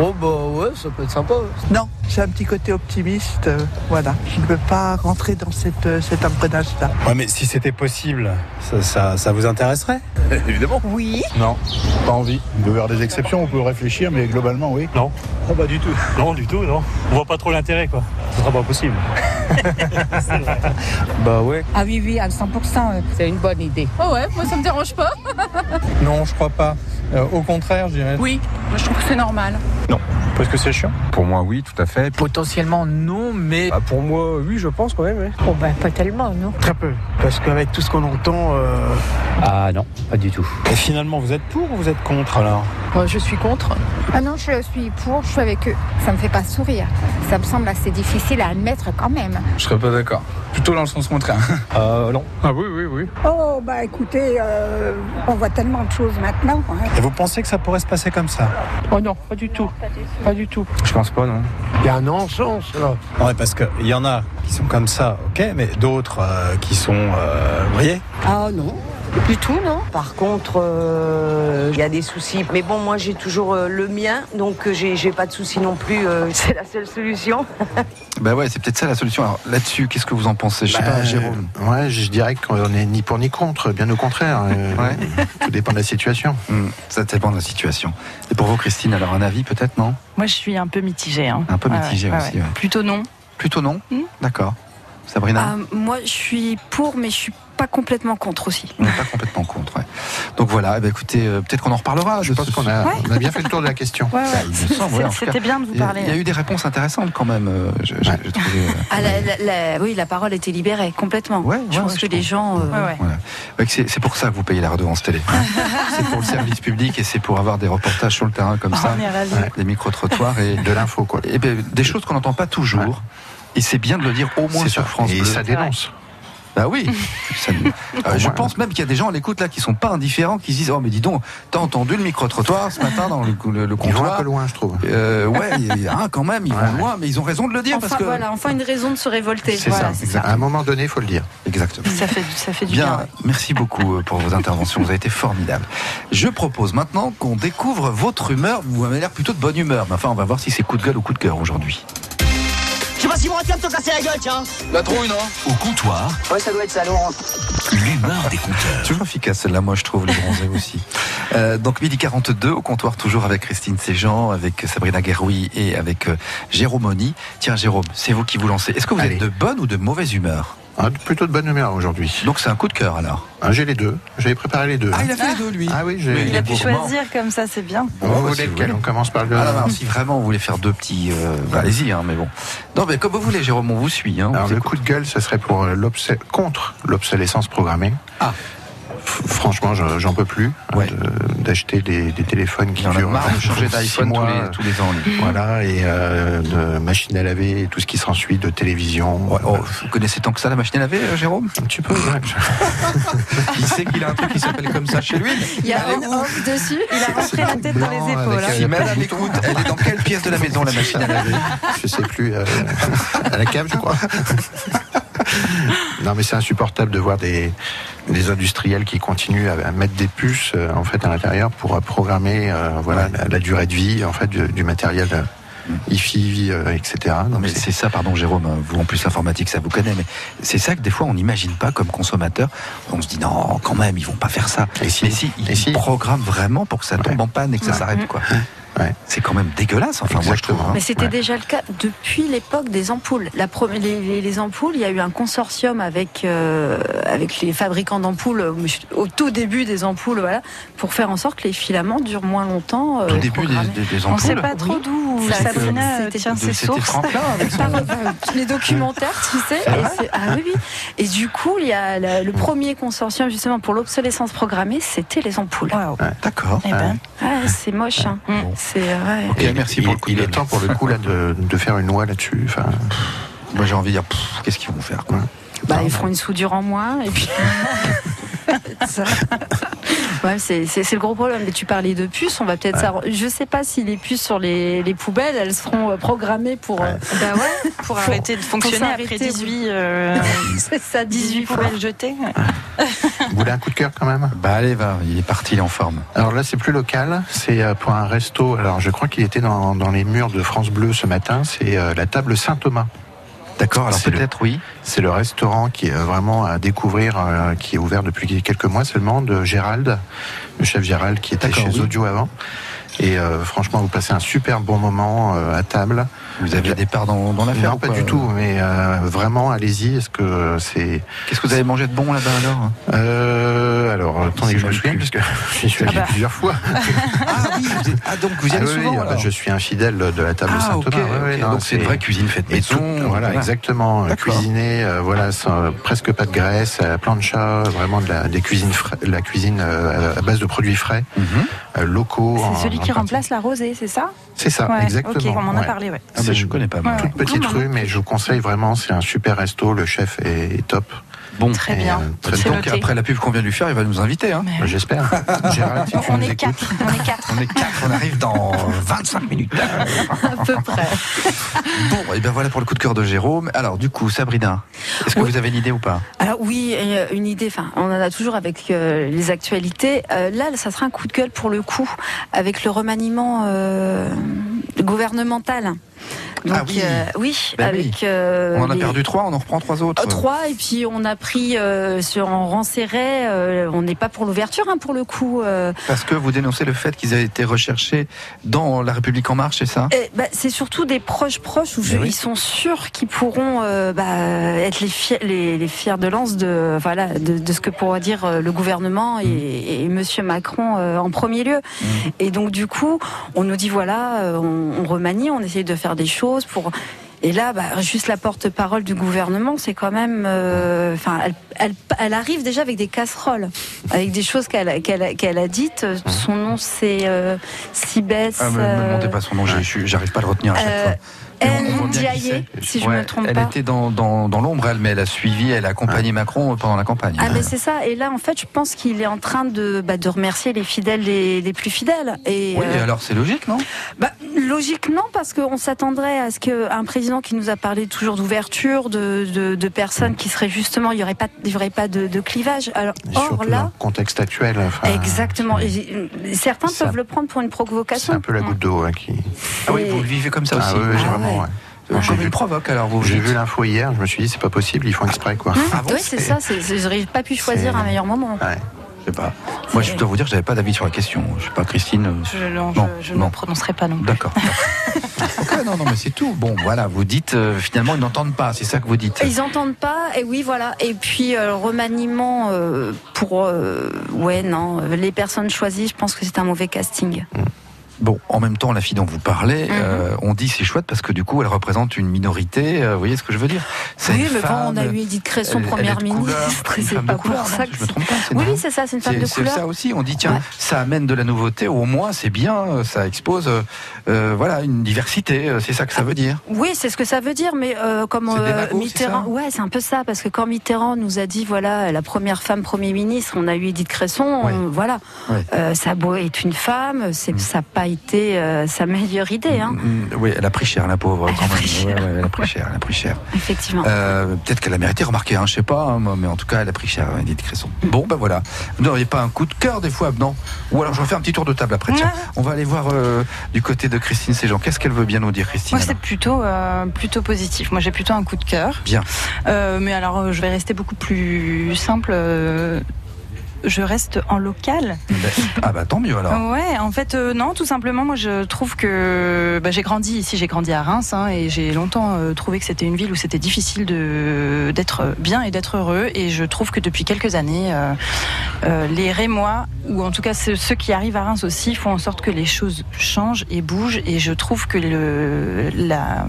Oh bah ouais, ça peut être sympa. Non, j'ai un petit côté optimiste. euh, voilà, je ne veux pas rentrer dans cette, euh, cet engrenage-là. Ouais, mais si c'était possible, ça, ça, ça vous intéresserait Évidemment. Oui. Non, pas envie. Il doit y avoir des exceptions, on peut réfléchir, mais globalement, oui. Non. Oh, pas du tout. Non, du tout, non. On voit pas trop l'intérêt, quoi. Ce sera pas possible. bah ouais. Ah oui, oui, à 100%. euh. C'est une bonne idée. Oh ouais, moi ça me dérange pas. Non, je crois pas. Euh, au contraire, je dirais. Oui, je trouve que c'est normal. Non, parce que c'est chiant. Pour moi, oui, tout à fait. Potentiellement non, mais Bah, pour moi, oui, je pense quand même. ouais. Oh bah pas tellement, non. très peu. Parce qu'avec tout ce qu'on entend, euh, Ah non, pas du tout. Et finalement, vous êtes pour ou vous êtes contre alors? Moi, je suis contre. Ah non, je suis pour, je suis avec eux. Ça me fait pas sourire. Ça me semble assez difficile à admettre quand même. Je serais pas d'accord. Plutôt dans le sens contraire. Euh, non. Ah oui, oui, oui. Oh, bah écoutez, euh, on voit tellement de choses maintenant. hein. Et vous pensez que ça pourrait se passer comme ça? Oh non, pas du tout. Pas du tout. Je pense pas, non. il y a un non-sens là. Ouais, parce qu'il y en a qui sont comme ça, ok, mais d'autres euh, qui sont. Euh, vous voyez? Ah non. Du tout, non. Par contre, euh, il y a des soucis. Mais bon, moi, j'ai toujours euh, le mien, donc euh, j'ai j'ai pas de soucis non plus. euh, c'est la seule solution. Bah ouais, c'est peut-être ça la solution. Alors là-dessus, qu'est-ce que vous en pensez? Je sais Bah, pas, Jérôme. Ouais, je dirais qu'on n'est ni pour ni contre, bien au contraire. euh, Ouais. Tout dépend de la situation. Hmm, ça dépend de la situation. Et pour vous, Christine, alors un avis peut-être, non? Moi, je suis un peu mitigée. hein. Un peu Ouais, mitigée ouais, aussi, ouais. ouais. Plutôt non. Plutôt non? Hmm. D'accord. Sabrina? Moi, je suis pour, mais je suis pas complètement contre aussi. On n'est pas complètement contre. ouais. Donc voilà, eh ben, écoutez, euh, peut-être qu'on en reparlera. Je pense qu'on a, Ouais. on a bien fait le tour de la question. Ouais, ouais. C'était bien de vous Il y a- parler. Il y a eu des réponses intéressantes quand même. euh, je- je- j'ai trouvé, euh, Ah, la- la- la- oui, la parole était libérée complètement. Ouais, je ouais, pense ouais, que je les gens. euh, Ouais, ouais. Voilà. Ouais, que C'est pour ça que vous payez la redevance télé. c'est pour le service public et c'est pour avoir des reportages sur le terrain comme ça, est ravis. des micro-trottoirs et De l'info, quoi. et ben, des choses qu'on n'entend pas toujours. Et c'est bien de le dire au moins sur ça. France Et Bleu. ça dénonce. Bah oui. Ça Euh, je pense même qu'il y a des gens à l'écoute là qui sont pas indifférents, qui se disent oh mais dis donc, t'as entendu le micro-trottoir ce matin dans le, le, le Ils vont un peu loin, je trouve. Euh, ouais, il y a un quand même, ils vont loin, mais ils ont raison de le dire Enfin, parce que voilà, enfin une raison de se révolter. C'est Voilà, ça. À un moment donné, il faut le dire. Exactement. Ça fait, ça fait du Bien, bien. ouais. merci beaucoup euh, pour vos interventions, vous avez été formidables. Je propose maintenant qu'on découvre votre humeur, vous avez l'air plutôt de bonne humeur, mais enfin on va voir si c'est coup de gueule ou coup de cœur aujourd'hui. Pas si te casser la gueule, tiens. La trouille, non Au comptoir, Ouais, ça doit être ça, Laurent. l'humeur des compteurs. Toujours efficace celle-là, moi je trouve, les bronzés aussi. Euh, donc midi 42 au comptoir, toujours avec Christine Séjean, avec Sabrina Gueroui et avec euh, Jérôme Oni. Tiens Jérôme, c'est vous qui vous lancez. Est-ce que vous Allez. êtes de bonne ou de mauvaise humeur? Ah, plutôt de bonne humeur aujourd'hui. Donc c'est un coup de cœur alors Ah, J'ai les deux. J'avais préparé les deux. Ah il a fait les deux lui Ah oui, j'ai. Il a pu choisir comme ça, c'est bien. Vous voulez si vous lequel voulez. On commence par le. Ah, non, si vraiment vous voulez faire deux petits, euh, bah, allez-y, hein, mais bon. Non, mais comme vous voulez, Jérôme, on vous suit. Hein, Alors vous le écoute. coup de gueule, ce serait pour contre l'obsolescence programmée. Ah. Franchement, je- j'en peux plus hein, de- d'acheter des, des téléphones qui durent marre de changer six d'iPhone tous mois, les, tous les ans. lui. Voilà, et euh, de machines à laver et tout ce qui s'ensuit, de télévision. Ouais, oh, vous connaissez tant que ça la machine à laver, euh, Jérôme? Un petit peu, ouais. Il sait qu'il a un truc qui s'appelle comme ça chez lui. Il y a un off dessus. Il a rentré la tête dans les épaules. avec, hein. Si madame écoute, elle est dans quelle pièce de la maison la machine à laver? Je sais plus, euh, à la cave, je crois. non, mais c'est insupportable de voir des, des industriels qui continuent à, mettre des puces euh, en fait à l'intérieur pour euh, programmer euh, voilà la, la durée de vie en fait du, du matériel euh, IFI, euh, etc. Non Donc mais c'est- ça, pardon Jérôme, vous en plus l'informatique ça vous connaît, mais c'est ça que des fois on n'imagine pas comme consommateur. On se dit non, quand même, ils vont pas faire ça. Et si mais si, ils Et si programment vraiment pour que ça tombe en panne et que ça s'arrête quoi. C'est quand même dégueulasse. Enfin, moi, je trouve. hein. Mais c'était Ouais. déjà le cas depuis l'époque des ampoules. La les, les- les ampoules, il y a eu un consortium avec euh, avec les fabricants d'ampoules au tout début des ampoules, voilà, pour faire en sorte que les filaments durent moins longtemps. euh, Tout début des, des On ne sait ampoules. pas trop d'où Ça, c'est- Sabrina tient ses sources. les documentaires, tu sais. Et ah oui, oui. Et du coup, il y a la- le premier consortium justement pour l'obsolescence programmée, c'était les ampoules. D'accord. Eh ben. C'est moche. hein. C'est ouais. Ok, merci il, pour le coup il est temps pour le coup là de, de faire une loi là-dessus. Enfin, Moi, j'ai envie de dire, qu'est-ce qu'ils vont faire quoi Bah, ils feront une soudure en moins et puis. Ouais, c'est le gros problème. Mais tu parlais de puces, on va peut-être. Je sais pas si les puces sur les, les poubelles, elles seront euh, programmées pour. euh, Bah ouais, pour arrêter de fonctionner après s'arrêter, 18, euh, c'est ça, 18 18 fois. poubelles jetées. vous voulez un coup de cœur quand même? Bah allez, va, il est parti, il est en forme. Alors là, c'est plus local. C'est pour un resto. Alors, je crois qu'il était dans, dans les murs de France Bleu ce matin. C'est la table Saint-Thomas. D'accord, alors C'est le- peut-être oui. C'est le restaurant qui est vraiment à découvrir, euh, qui est ouvert depuis quelques mois seulement, de Gérald, le chef Gérald qui était chez oui. Audio avant. Et euh, franchement, vous passez un super bon moment euh, à table. Vous avez des parts dans, dans l'affaire Non, pas du tout, mais euh, vraiment, allez-y. Est-ce que c'est Qu'est-ce que vous avez mangé de bon là-bas alors? Euh, Alors, attendez que je me souvienne, plus. parce que j'y suis allé Ah bah. plusieurs fois. Ah oui, vous êtes- ah, donc vous y allez Ah oui, souvent oui, alors je suis un fidèle de la table Ah, Saint-Thomas. Ouais, ouais, ok. non, donc c'est une vraie cuisine faite Et maison. tout, voilà, exactement. D'accord. Cuisiner, euh, voilà, sans- presque pas de graisse, à la plancha, vraiment de la, des cuisines frais- la cuisine euh, à base de produits frais, Mhm. euh, locaux. en- C'est celui qui en partie. remplace la rosée, c'est ça? C'est ça, Ouais, exactement. Ok, on m'en a parlé, ouais. Ah je connais pas. Toute petite non, rue, mais je vous conseille vraiment, c'est un super resto, le chef est, est top. Bon, Très bien. euh, très donc noté. après la pub qu'on vient de lui faire, il va nous inviter. Hein. Mais- J'espère. Tu On est quatre. On est quatre. On est quatre, on arrive dans 25 minutes. À peu près. Bon, et bien voilà pour le coup de cœur de Jérôme. Alors du coup, Sabrina, est-ce que Oui. vous avez une idée ou pas? Alors oui, euh, une idée. Enfin, on en a toujours avec euh, les actualités. Euh, là, ça sera un coup de gueule pour le coup, avec le remaniement euh, gouvernemental. Donc, Ah oui. euh, oui, Ben avec. euh, On en a les- perdu trois, on en reprend trois autres. Euh, Trois, et puis on a pris sur en euh, on n'est pas pour l'ouverture, hein, pour le coup. Parce que vous dénoncez le fait qu'ils aient été recherchés dans La République En Marche, c'est ça? Et, bah, c'est surtout des proches proches où je- oui. ils sont sûrs qu'ils pourront bah, être les, fiers, les, les fiers de lance de voilà de, de ce que pourra dire le gouvernement et, et Monsieur Macron en premier lieu. Et donc du coup, on nous dit voilà, on, on remanie, on essaye de faire des choses pour. Et là, bah, juste la porte-parole du gouvernement, c'est quand même. euh, Enfin, elle, elle, elle arrive déjà avec des casseroles, avec des choses qu'elle a- dites. Son nom, c'est euh, Sibès. ah, me, me euh, demandez pas son nom, j'arrive pas à le retenir à chaque euh, fois. C'est. si je Ouais, me trompe elle pas. était dans, dans, dans l'ombre, elle, mais elle a suivi, elle a accompagné Macron pendant la campagne. Ah mais c'est ça. Et là, en fait, je pense qu'il est en train de, bah, de remercier les fidèles les, les plus fidèles. Et, oui, euh, alors c'est logique, non? bah, logique non, parce qu'on s'attendrait à ce qu'un président qui nous a parlé toujours d'ouverture, de, de, de personnes qui seraient justement, il n'y aurait pas, il y aurait pas de, de clivage. Alors, Et or surtout dans là, le contexte actuel. enfin, exactement. Certains peuvent le prendre pour une C'est provocation. un peu la goutte d'eau hein, qui. Ah oui, vous le vivez comme ça Ah aussi. oui, oui, Ah vraiment. Ouais. ouais. Euh, Comme vu- une provoque, alors vous J'ai vu l'info hier, je me suis dit c'est pas possible, ils font exprès quoi. Ah bon, oui, c'est ça. J'aurais pas pu choisir un meilleur moment. Ouais. Je sais pas. Moi, je dois vous dire que j'avais pas d'avis sur la question. Je sais pas, Christine. euh, Je, non, Non, je, je non. ne prononcerai pas non plus. D'accord. ok, non, non, mais c'est tout. Bon, voilà, vous dites euh, finalement ils n'entendent pas, c'est ça que vous dites. Ils entendent pas, et oui, voilà. Et puis, euh, remaniement euh, pour. euh, ouais, non. Les personnes choisies, je pense que c'est un mauvais casting. Bon, en même temps, la fille dont vous parlez, Mhm. euh, on dit c'est chouette parce que du coup, elle représente une minorité. euh, vous voyez ce que je veux dire? Oui, mais femme, on a eu Edith Cresson, elle- est première couleur, ministre, c'est pas couleur, pour ça je que me trompe pas. Oui, c'est ça, c'est une femme de C'est c'est couleur. ça aussi. On dit tiens, Ouais. ça amène de la nouveauté. Au moins, c'est bien. euh, Ça expose, euh, voilà, une diversité. C'est ça que ça veut dire. Oui, c'est ce que ça veut dire, mais comme Mitterrand, ouais, c'est un peu ça, parce que quand Mitterrand nous a dit, voilà, la première femme Premier ministre, on a eu Edith Cresson, Ouais. on- voilà, Ouais. Ça beau être une femme, c'est, ça n'a pas été euh, sa meilleure idée, hein, Mm, Oui, elle a pris cher, la pauvre. Elle a quand même. pris cher. Ouais, ouais, elle a pris cher. Elle a pris cher. effectivement. Euh, Peut-être qu'elle a mérité, remarquez, hein, je sais pas, hein, mais en tout cas, elle a pris cher, Edith Cresson. Bon, ben voilà. Vous n'auriez pas un coup de cœur des fois, non? Ou alors je refais un petit tour de table après. Tiens, on va aller voir euh, du côté de Christine Séjean. Qu'est-ce qu'elle veut bien nous dire, Christine Moi, c'est plutôt, plutôt positif. Moi, j'ai plutôt un coup de cœur. Bien. Mais alors, je vais rester beaucoup plus simple. Je reste en local. Ben, ah bah tant mieux alors. Ouais, en fait, euh, non, tout simplement, moi je trouve que bah, j'ai grandi ici, j'ai grandi à Reims, hein, et j'ai longtemps euh, trouvé que c'était une ville où c'était difficile de d'être bien et d'être heureux. Et je trouve que depuis quelques années, euh, les Rémois, ou en tout cas ceux, ceux qui arrivent à Reims aussi, font en sorte que les choses changent et bougent. Et je trouve que le, la,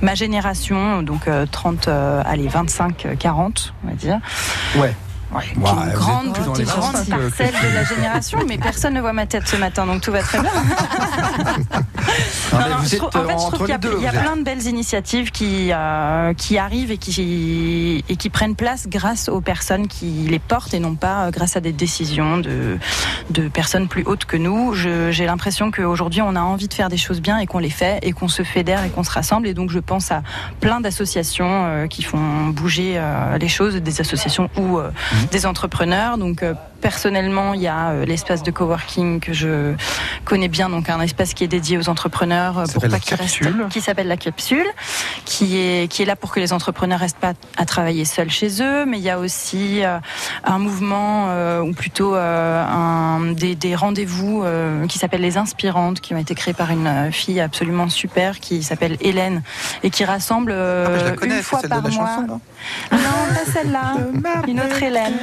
ma génération, donc euh, 30, euh, allez, 25, euh, 40, on va dire, Ouais. Ouais, une grande, les grande 25, euh, parcelle de la génération, mais personne ne voit ma tête ce matin, donc tout va très bien. Non, Non, je trouve- en fait, je trouve qu'il y a, deux. y plein de belles initiatives qui, euh, qui arrivent et qui, et qui prennent place grâce aux personnes qui les portent et non pas euh, grâce à des décisions de, de personnes plus hautes que nous. J'ai l'impression qu'aujourd'hui, on a envie de faire des choses bien et qu'on les fait et qu'on se fédère et qu'on se rassemble. Et donc, je pense à plein d'associations euh, qui font bouger euh, les choses, des associations euh, Mhm. Des entrepreneurs. Donc, euh, personnellement, il y a euh, l'espace de coworking que je connais bien, donc un espace qui est dédié aux entrepreneurs euh, pour pas qu'ils restent, qui s'appelle la capsule, qui est qui est là pour que les entrepreneurs restent pas à travailler seuls chez eux, mais il y a aussi euh, un mouvement ou plutôt un, des, des rendez-vous qui s'appellent les inspirantes, qui ont été créés par une fille absolument super qui s'appelle Hélène et qui rassemble Ah, bah, connais, une fois par mois. chanson, non? Non, pas celle-là, une autre Hélène.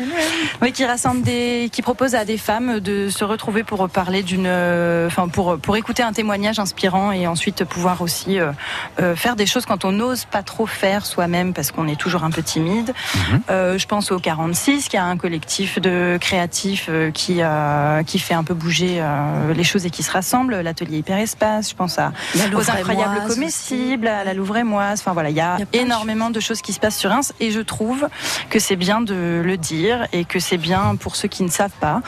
Oui, qui rassemble des, qui propose à des femmes de se retrouver pour parler d'une, euh, enfin pour pour écouter un témoignage inspirant et ensuite pouvoir aussi euh, euh, faire des choses quand on n'ose pas trop faire soi-même parce qu'on est toujours un peu timide. Euh, je pense au 46 qui a un collectif de créatifs euh, qui euh, qui fait un peu bouger euh, les choses et qui se rassemble. L'atelier Hyperespace. Je pense à aux incroyables comestibles, à la Louvre-et-Moise. Enfin voilà, il y a, Il y a plein de énormément de choses qui se passent sur Reims et je trouve que c'est bien de le dire et que c'est bien pour ceux qui ne savent pas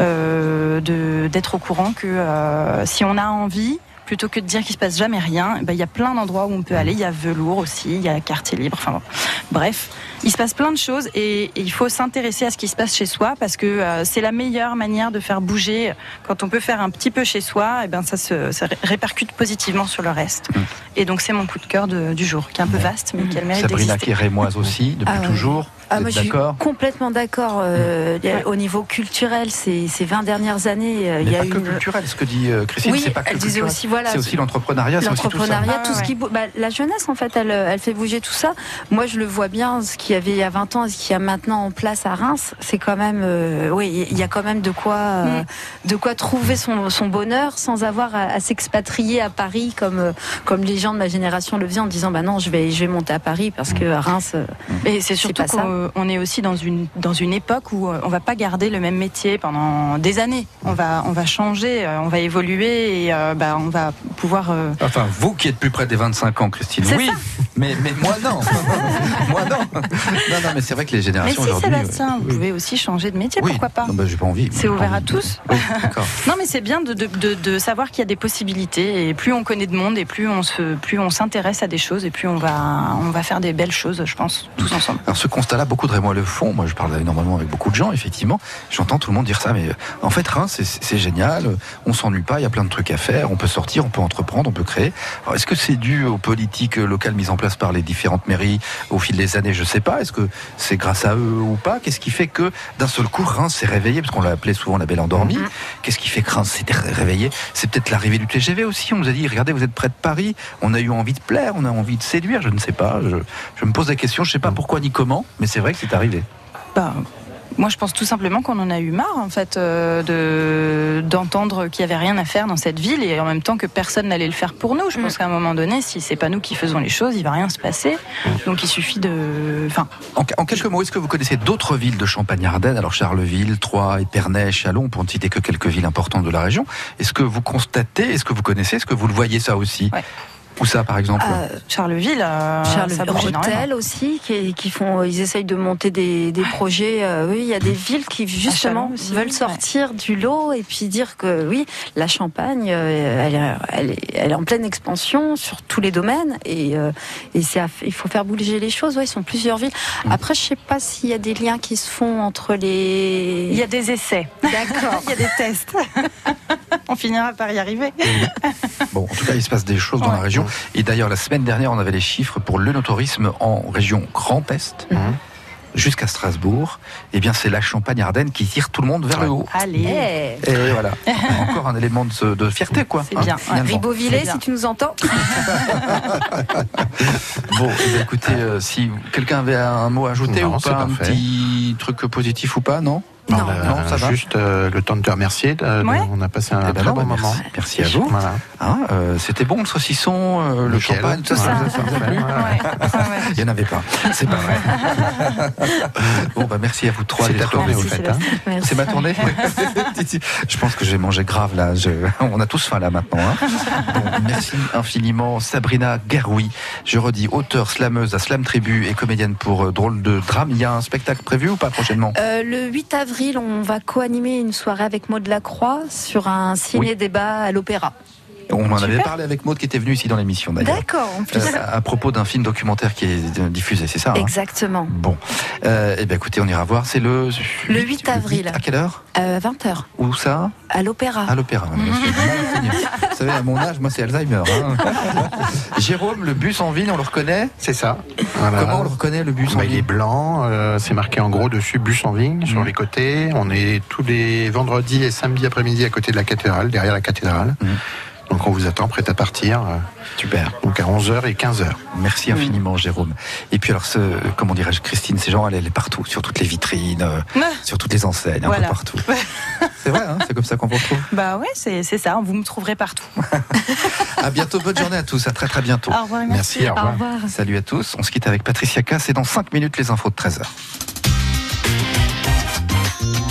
euh, d'être au courant que euh, si on a envie plutôt que de dire qu'il se passe jamais rien, eh ben, il y a plein d'endroits où on peut aller. Il y a Velours aussi, il y a Quartier Libre. Enfin bon. bref, il se passe plein de choses et, et il faut s'intéresser à ce qui se passe chez soi parce que euh, c'est la meilleure manière de faire bouger. Quand on peut faire un petit peu chez soi, et ben ça se ça répercute positivement sur le reste. Mm. Et donc c'est mon coup de cœur de- du jour, qui est un peu vaste, mais qui a le mérite Sabrina d'exister. qui est rémoise aussi, depuis Ah ouais. toujours. Ah, moi, je suis d'accord? complètement d'accord. euh, a- Au niveau culturel, ces, ces 20 dernières années, euh, il y a pas que une. culturel, ce que dit euh, Christine, Oui, c'est pas que elle disait culturel. aussi, voilà, c'est aussi l'entrepreneuriat, c'est aussi tout ça. L'entrepreneuriat, Ah, tout, ce qui bou- bah, la jeunesse en fait, elle, elle fait bouger tout ça. Moi, je le vois bien, ce qu'il y avait il y a 20 ans et ce qu'il y a maintenant en place à Reims, c'est quand même, euh, oui, il y a quand même de quoi, euh, Mm. de quoi trouver son, son bonheur sans avoir à, à s'expatrier à Paris comme euh, comme les gens de ma génération le faisaient en disant bah non, je vais je vais monter à Paris parce que à Reims. euh, Et c'est surtout pas ça. Qu'on on est aussi dans une dans une époque où euh, on va pas garder le même métier pendant des années. On va on va changer, euh, on va évoluer et euh, bah, on va pouvoir. euh, Enfin, vous qui êtes plus près des 25 ans, Christine, oui, mais, mais moi non. moi non. Non, non, mais c'est vrai que les Mais générations si aujourd'hui. Sébastien, vous pouvez aussi changer de métier, Oui. pourquoi pas Non, bah, j'ai pas envie. C'est ouvert à tous. Oui. Non, mais c'est bien de, de, de, de savoir qu'il y a des possibilités et plus on connaît de monde et plus on se plus on s'intéresse à des choses et plus on va on va faire des belles choses, je pense, tous ensemble. Alors ce constat-là, beaucoup de Rémois le font. Moi, je parle énormément avec beaucoup de gens, effectivement. J'entends tout le monde dire ça, mais euh, en fait, Reims, c'est- génial. On s'ennuie pas. Il y a plein de trucs à faire. On peut sortir, on peut entreprendre, on peut créer. Alors, Est-ce que c'est dû aux politiques euh, locales mises en place par les différentes mairies au fil des années? Je sais pas. Est-ce que c'est grâce à eux ou pas? Qu'est-ce qui fait que d'un seul coup, Reims s'est réveillé? Parce qu'on l'a appelé souvent la belle endormie. Qu'est-ce qui fait que Reims s'est ré- réveillé? C'est peut-être l'arrivée du TGV aussi. On nous a dit, regardez, vous êtes près de Paris. On a eu envie de plaire, on a envie de séduire. Je ne sais pas. Je, je me pose la question. Je sais pas pourquoi ni comment, mais c'est vrai que c'est arrivé. Bah, moi, je pense tout simplement qu'on en a eu marre, en fait, euh, de d'entendre qu'il y avait rien à faire dans cette ville et en même temps que personne n'allait le faire pour nous. Je pense qu'à un moment donné, si c'est pas nous qui faisons les choses, il va rien se passer. Donc, il suffit de, enfin, En, en quelques mots, est-ce que vous connaissez d'autres villes de Champagne-Ardenne? Alors Charleville, Troyes, Épernay, Chalon, pour ne citer que quelques villes importantes de la région. Est-ce que vous constatez, est-ce que vous connaissez, est-ce que vous le voyez ça aussi? Où ça, par exemple euh, Charleville, euh, Charleville. Rotel aussi, qui, qui font, ils essayent de monter des, des projets. euh, oui, il y a des villes qui justement aussi, veulent ouais. sortir du lot et puis dire que oui, la Champagne, euh, elle, est- elle, est, elle est en pleine expansion sur tous les domaines et, euh, et c'est à- il faut faire bouger les choses. Ouais, ils sont plusieurs villes. Après, je sais pas s'il y a des liens qui se font entre les. Il y a des essais. D'accord. il y a des tests. On finira par y arriver. Bon, en tout cas, il se passe des choses dans la Ouais. Et d'ailleurs, la semaine dernière, on avait les chiffres pour le tourisme en région Grand Est. jusqu'à Strasbourg, eh bien c'est la Champagne-Ardenne qui tire tout le monde vers le haut. Allez. Et voilà, encore un élément de, de fierté, quoi. C'est bien. finalement. Ribeauvillé, si tu nous entends. Bon, eh bien, écoutez, euh, si quelqu'un avait un mot à ajouter Non, ou pas, un parfait. petit truc positif ou pas, non? Non, non, ça va. Juste euh, le temps de te remercier. de- de- Ouais. On a passé un Eh ben très non, bon bah, moment. merci. Merci à vous. Voilà. Hein, euh, C'était bon le saucisson, euh, le champagne, tout ça. Ça Il n'y en avait pas. C'est pas vrai. bon, bah merci à vous trois. C'est d'être ta tournée, au fait, hein. C'est ma tournée Je pense que j'ai mangé grave là. Je- On a tous faim là maintenant. hein. Bon, merci infiniment Sabrina Gueroui. Je redis, auteure, slameuse à Slam Tribu et comédienne pour euh, Drôle de Drame. Il y a un spectacle prévu ou pas prochainement? Euh, le 8 avril, on va co-animer une soirée avec Maud Lacroix sur un ciné-débat à l'opéra. On en avait parlé avec Maud qui était venue ici dans l'émission d'ailleurs. D'accord, en plus. Euh, à propos d'un film documentaire qui est euh, diffusé, c'est ça hein? Exactement. Bon, euh, eh bien écoutez, on ira voir. C'est le Le 8 avril. À quelle heure? Euh, 20h, Où ça? À l'opéra. À l'opéra. Vous savez, à mon âge, moi c'est Alzheimer. hein. Jérôme, le bus en ville, on le reconnaît? C'est ça. Voilà. Comment on le reconnaît le bus en Bah, il est ville blanc, euh, c'est marqué en gros dessus bus en vigne sur Mhm. les côtés. On est tous les vendredis et samedis après-midi à côté de la cathédrale, derrière la cathédrale. Mhm. Donc on vous attend prêt à partir. euh, Super. Donc à 11h et 15h. Merci infiniment, Jérôme. Et puis alors, ce, comment dirais-je, Christine, ces gens, elle, elle est partout, sur toutes les vitrines, euh, sur toutes les enseignes, un peu partout. C'est vrai, hein, c'est comme ça qu'on vous retrouve. Bah ouais, c'est c'est ça, vous me trouverez partout. À bientôt, bonne journée à tous, à très très bientôt. Au revoir, merci. au revoir. Au revoir. Salut à tous. On se quitte avec Patricia K. C'est dans 5 minutes les infos de 13h.